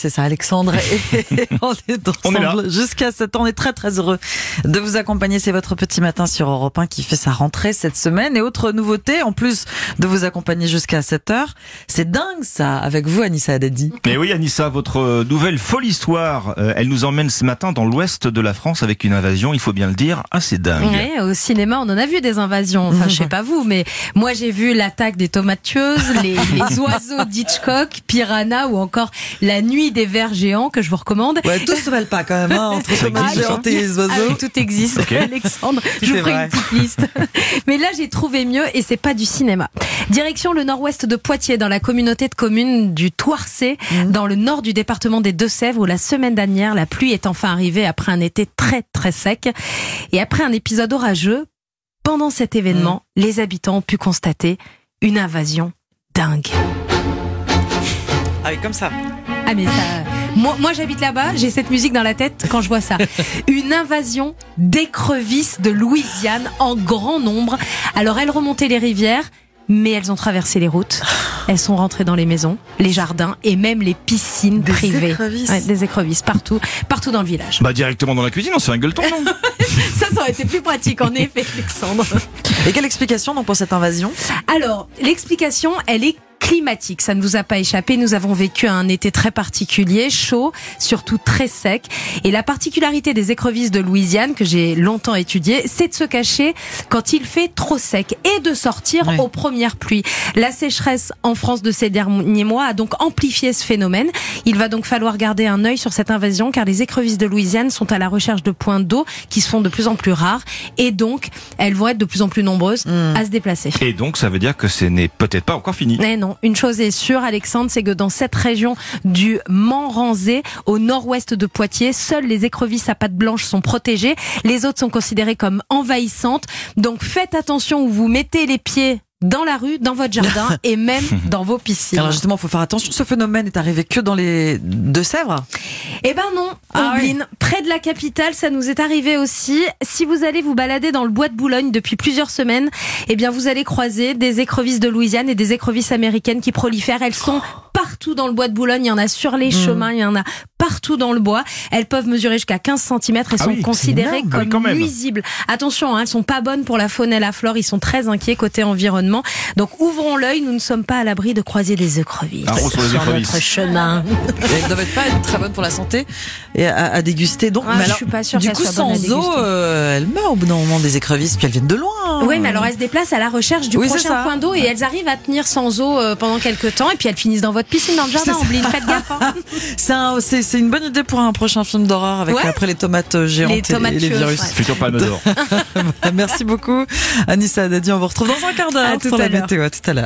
c'est ça, Alexandre. Et on est ensemble jusqu'à 7 ans. On est très très heureux de vous accompagner. C'est votre petit matin sur Europe 1 qui fait sa rentrée cette semaine. Et autre nouveauté, en plus de vous accompagner jusqu'à 7 heures, c'est dingue ça, avec vous Anissa Haddadi. Mais oui, Anissa, votre euh, nouvelle folle histoire, euh, elle nous emmène ce matin dans l'ouest de la France avec une invasion, il faut bien le dire, assez dingue. Ouais, au cinéma, on en a vu des invasions. Enfin, je sais pas vous, mais moi, j'ai vu l'attaque des tomates tueuses, les, les oiseaux d'Hitchcock, Piranha ou encore La nuit des vers géants que je vous recommande. Ouais, tous se valent pas quand même, hein, entre géantes et les oiseaux. Ah tout existe, Ok. Alexandre. Je vous ferai vrai. une petite liste. Mais là, j'ai trouvé mieux et c'est pas du cinéma. Direction le nord-ouest de Poitiers, dans la communauté de communes du Toircé, Mhm. dans le nord du département des Deux-Sèvres, où la semaine dernière, la pluie est enfin arrivée après un été très très sec. Et après un épisode orageux, pendant cet événement, les habitants ont pu constater une invasion dingue. Ah oui, comme ça. Ah mais ça, moi, moi j'habite là-bas, j'ai cette musique dans la tête quand je vois ça. Une invasion d'écrevisses de Louisiane en grand nombre. Alors elles remontaient les rivières, mais elles ont traversé les routes. Elles sont rentrées dans les maisons, les jardins et même les piscines Des privées. écrevisses. Ouais, des écrevisses partout, partout dans le village. Bah directement dans la cuisine, on se fait un gueuleton, non Ça, ça aurait été plus pratique en effet, Alexandre. Et quelle explication donc pour cette invasion? Alors, l'explication, elle est climatique. Ça ne vous a pas échappé. Nous avons vécu un été très particulier, chaud, surtout très sec. Et la particularité des écrevisses de Louisiane, que j'ai longtemps étudié, c'est de se cacher quand il fait trop sec et de sortir aux premières pluies. La sécheresse en France de ces derniers mois a donc amplifié ce phénomène. Il va donc falloir garder un œil sur cette invasion car les écrevisses de Louisiane sont à la recherche de points d'eau qui se font de plus en plus rares et donc elles vont être de plus en plus nombreuses Hmm. à se déplacer. Et donc ça veut dire que ce n'est peut-être pas encore fini. Mais non, une chose est sûre, Alexandre, c'est que dans cette région du Mans-Ranzé, au nord-ouest de Poitiers, seules les écrevisses à pattes blanches sont protégées. Les autres sont considérées comme envahissantes. Donc faites attention où vous mettez les pieds dans la rue, dans votre jardin et même dans vos piscines. Alors justement, faut faire attention. Ce phénomène est arrivé que dans les Deux-Sèvres. Eh ben non, Ah près de la capitale, ça nous est arrivé aussi. Si vous allez vous balader dans le bois de Boulogne depuis plusieurs semaines, eh bien vous allez croiser des écrevisses de Louisiane et des écrevisses américaines qui prolifèrent. Elles sont partout dans le bois de Boulogne, il y en a sur les Mhm. chemins, il y en a partout dans le bois. Elles peuvent mesurer jusqu'à 15 cm et Ah sont oui, considérées énorme, comme nuisibles. Attention, hein, elles sont pas bonnes pour la faune et la flore, ils sont très inquiets côté environnement. Donc ouvrons l'œil, nous ne sommes pas à l'abri de croiser des écrevisses sur les écrevisses. notre chemin. Elles doivent être pas être très bonnes pour la santé et à, à déguster. Donc, Ah, mais je suis pas sûre du coup, sans eau, euh, elles meurent au bout d'un moment des écrevisses, puis elles viennent de loin. Oui, mais alors elles se déplacent à la recherche du Oui, prochain point d'eau et elles arrivent à tenir sans eau euh, pendant quelques temps et puis elles finissent dans votre piscine dans le jardin. Oublie, faites gaffe. hein. C'est un- c'est une bonne idée pour un prochain film d'horreur avec Ouais. après les tomates euh, géantes Les et- tomates et les virus. ouais. Futur palme d'or. Merci beaucoup, Anissa Dadi. On vous retrouve dans un quart d'heure pour à la météo. À tout à l'heure.